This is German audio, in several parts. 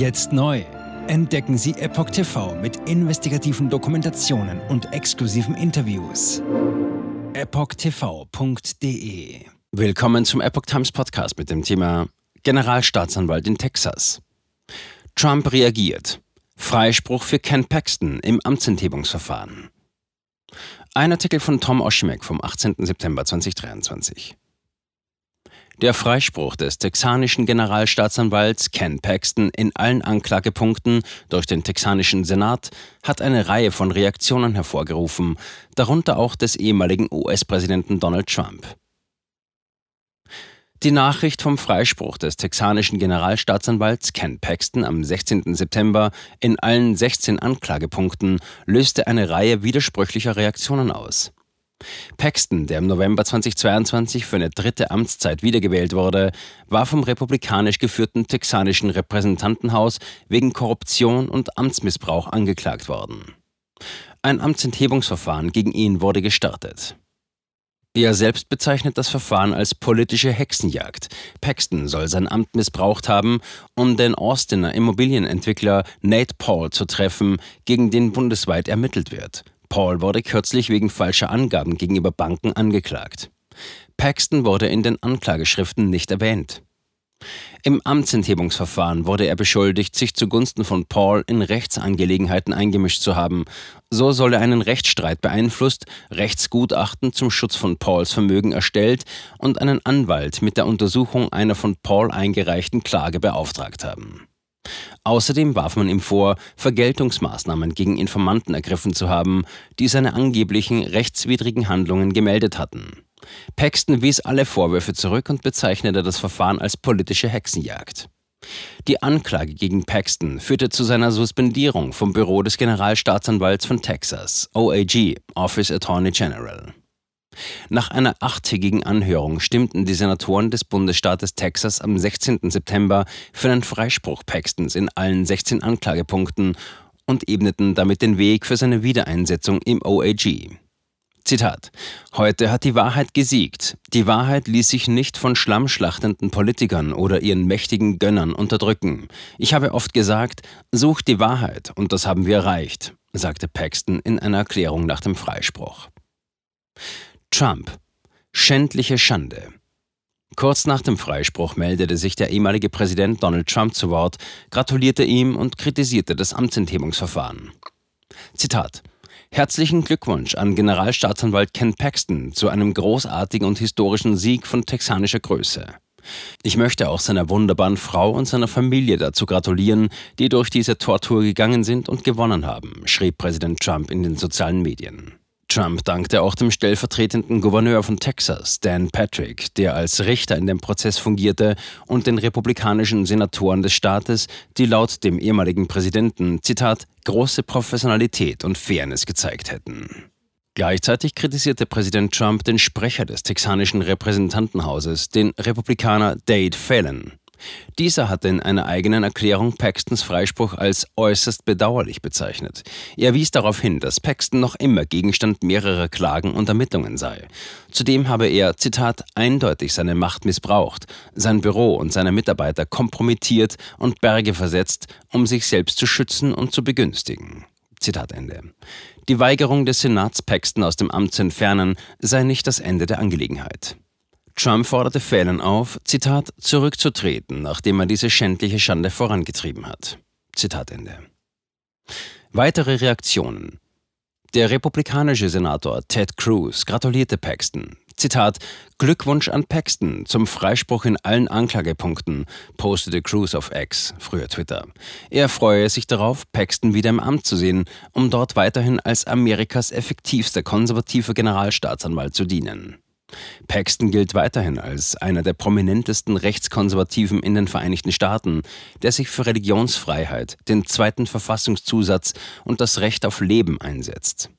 Jetzt neu. Entdecken Sie Epoch TV mit investigativen Dokumentationen und exklusiven Interviews. EpochTV.de Willkommen zum Epoch Times Podcast mit dem Thema Generalstaatsanwalt in Texas. Trump reagiert. Freispruch für Ken Paxton im Amtsenthebungsverfahren. Ein Artikel von Tom Oshimek vom 18. September 2023. Der Freispruch des texanischen Generalstaatsanwalts Ken Paxton in allen Anklagepunkten durch den texanischen Senat hat eine Reihe von Reaktionen hervorgerufen, darunter auch des ehemaligen US-Präsidenten Donald Trump. Die Nachricht vom Freispruch des texanischen Generalstaatsanwalts Ken Paxton am 16. September in allen 16 Anklagepunkten löste eine Reihe widersprüchlicher Reaktionen aus. Paxton, der im November 2022 für eine dritte Amtszeit wiedergewählt wurde, war vom republikanisch geführten texanischen Repräsentantenhaus wegen Korruption und Amtsmissbrauch angeklagt worden. Ein Amtsenthebungsverfahren gegen ihn wurde gestartet. Er selbst bezeichnet das Verfahren als politische Hexenjagd. Paxton soll sein Amt missbraucht haben, um den Austiner Immobilienentwickler Nate Paul zu treffen, gegen den bundesweit ermittelt wird. Paul wurde kürzlich wegen falscher Angaben gegenüber Banken angeklagt. Paxton wurde in den Anklageschriften nicht erwähnt. Im Amtsenthebungsverfahren wurde er beschuldigt, sich zugunsten von Paul in Rechtsangelegenheiten eingemischt zu haben. So soll er einen Rechtsstreit beeinflusst, Rechtsgutachten zum Schutz von Pauls Vermögen erstellt und einen Anwalt mit der Untersuchung einer von Paul eingereichten Klage beauftragt haben. Außerdem warf man ihm vor, Vergeltungsmaßnahmen gegen Informanten ergriffen zu haben, die seine angeblichen rechtswidrigen Handlungen gemeldet hatten. Paxton wies alle Vorwürfe zurück und bezeichnete das Verfahren als politische Hexenjagd. Die Anklage gegen Paxton führte zu seiner Suspendierung vom Büro des Generalstaatsanwalts von Texas, OAG, Office Attorney General. Nach einer achttägigen Anhörung stimmten die Senatoren des Bundesstaates Texas am 16. September für einen Freispruch Paxtons in allen 16 Anklagepunkten und ebneten damit den Weg für seine Wiedereinsetzung im OAG. Zitat: Heute hat die Wahrheit gesiegt. Die Wahrheit ließ sich nicht von schlammschlachtenden Politikern oder ihren mächtigen Gönnern unterdrücken. Ich habe oft gesagt, sucht die Wahrheit und das haben wir erreicht, sagte Paxton in einer Erklärung nach dem Freispruch. Trump. Schändliche Schande. Kurz nach dem Freispruch meldete sich der ehemalige Präsident Donald Trump zu Wort, gratulierte ihm und kritisierte das Amtsenthebungsverfahren. Zitat Herzlichen Glückwunsch an Generalstaatsanwalt Ken Paxton zu einem großartigen und historischen Sieg von texanischer Größe. Ich möchte auch seiner wunderbaren Frau und seiner Familie dazu gratulieren, die durch diese Tortur gegangen sind und gewonnen haben, schrieb Präsident Trump in den sozialen Medien. Trump dankte auch dem stellvertretenden Gouverneur von Texas, Dan Patrick, der als Richter in dem Prozess fungierte, und den republikanischen Senatoren des Staates, die laut dem ehemaligen Präsidenten, Zitat, große Professionalität und Fairness gezeigt hätten. Gleichzeitig kritisierte Präsident Trump den Sprecher des texanischen Repräsentantenhauses, den Republikaner Dade Phelan. Dieser hatte in einer eigenen Erklärung Paxtons Freispruch als äußerst bedauerlich bezeichnet. Er wies darauf hin, dass Paxton noch immer Gegenstand mehrerer Klagen und Ermittlungen sei. Zudem habe er, Zitat, eindeutig seine Macht missbraucht, sein Büro und seine Mitarbeiter kompromittiert und Berge versetzt, um sich selbst zu schützen und zu begünstigen. Zitat Ende. Die Weigerung des Senats, Paxton aus dem Amt zu entfernen, sei nicht das Ende der Angelegenheit. Trump forderte Fallon auf, Zitat, zurückzutreten, nachdem er diese schändliche Schande vorangetrieben hat. Zitat Ende. Weitere Reaktionen. Der republikanische Senator Ted Cruz gratulierte Paxton. Zitat: Glückwunsch an Paxton zum Freispruch in allen Anklagepunkten, postete Cruz auf X, früher Twitter. Er freue sich darauf, Paxton wieder im Amt zu sehen, um dort weiterhin als Amerikas effektivster konservativer Generalstaatsanwalt zu dienen. Paxton gilt weiterhin als einer der prominentesten Rechtskonservativen in den Vereinigten Staaten, der sich für Religionsfreiheit, den zweiten Verfassungszusatz und das Recht auf Leben einsetzt.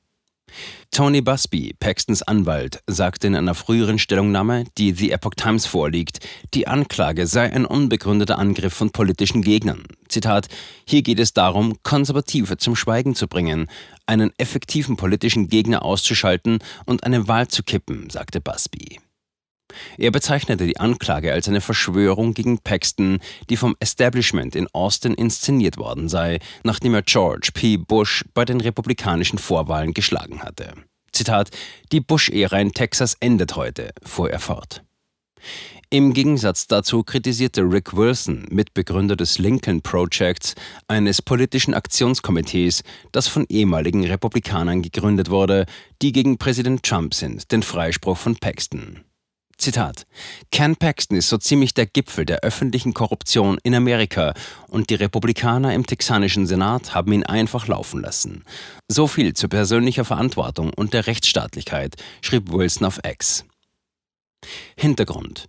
Tony Busby, Paxtons Anwalt, sagte in einer früheren Stellungnahme, die The Epoch Times vorliegt, die Anklage sei ein unbegründeter Angriff von politischen Gegnern. Zitat: Hier geht es darum, Konservative zum Schweigen zu bringen, einen effektiven politischen Gegner auszuschalten und eine Wahl zu kippen, sagte Busby. Er bezeichnete die Anklage als eine Verschwörung gegen Paxton, die vom Establishment in Austin inszeniert worden sei, nachdem er George P. Bush bei den republikanischen Vorwahlen geschlagen hatte. Zitat: Die Bush-Ära in Texas endet heute, fuhr er fort. Im Gegensatz dazu kritisierte Rick Wilson, Mitbegründer des Lincoln Projects, eines politischen Aktionskomitees, das von ehemaligen Republikanern gegründet wurde, die gegen Präsident Trump sind, den Freispruch von Paxton. Zitat: Ken Paxton ist so ziemlich der Gipfel der öffentlichen Korruption in Amerika und die Republikaner im texanischen Senat haben ihn einfach laufen lassen. So viel zu persönlicher Verantwortung und der Rechtsstaatlichkeit, schrieb Wilson auf X. Hintergrund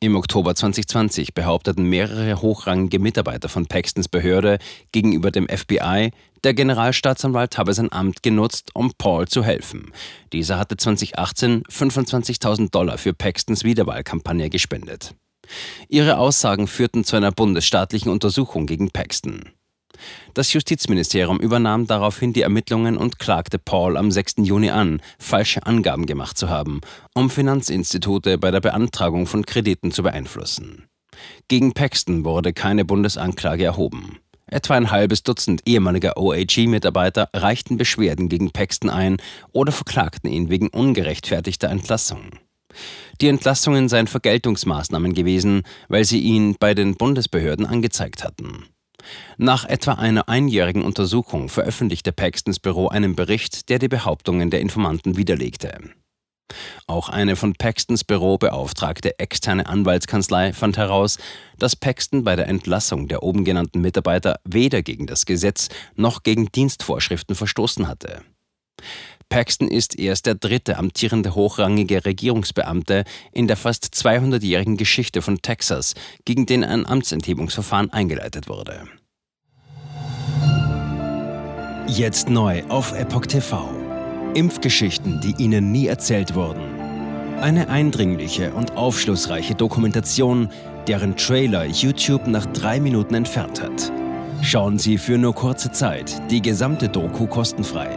im Oktober 2020 behaupteten mehrere hochrangige Mitarbeiter von Paxtons Behörde gegenüber dem FBI, der Generalstaatsanwalt habe sein Amt genutzt, um Paul zu helfen. Dieser hatte 2018 25.000 Dollar für Paxtons Wiederwahlkampagne gespendet. Ihre Aussagen führten zu einer bundesstaatlichen Untersuchung gegen Paxton. Das Justizministerium übernahm daraufhin die Ermittlungen und klagte Paul am 6. Juni an, falsche Angaben gemacht zu haben, um Finanzinstitute bei der Beantragung von Krediten zu beeinflussen. Gegen Paxton wurde keine Bundesanklage erhoben. Etwa ein halbes Dutzend ehemaliger OAG-Mitarbeiter reichten Beschwerden gegen Paxton ein oder verklagten ihn wegen ungerechtfertigter Entlassung. Die Entlassungen seien Vergeltungsmaßnahmen gewesen, weil sie ihn bei den Bundesbehörden angezeigt hatten. Nach etwa einer einjährigen Untersuchung veröffentlichte Paxtons Büro einen Bericht, der die Behauptungen der Informanten widerlegte. Auch eine von Paxtons Büro beauftragte externe Anwaltskanzlei fand heraus, dass Paxton bei der Entlassung der oben genannten Mitarbeiter weder gegen das Gesetz noch gegen Dienstvorschriften verstoßen hatte. Paxton ist erst der dritte amtierende hochrangige Regierungsbeamte in der fast 200-jährigen Geschichte von Texas, gegen den ein Amtsenthebungsverfahren eingeleitet wurde. Jetzt neu auf Epoch TV. Impfgeschichten, die Ihnen nie erzählt wurden. Eine eindringliche und aufschlussreiche Dokumentation, deren Trailer YouTube nach drei Minuten entfernt hat. Schauen Sie für nur kurze Zeit die gesamte Doku kostenfrei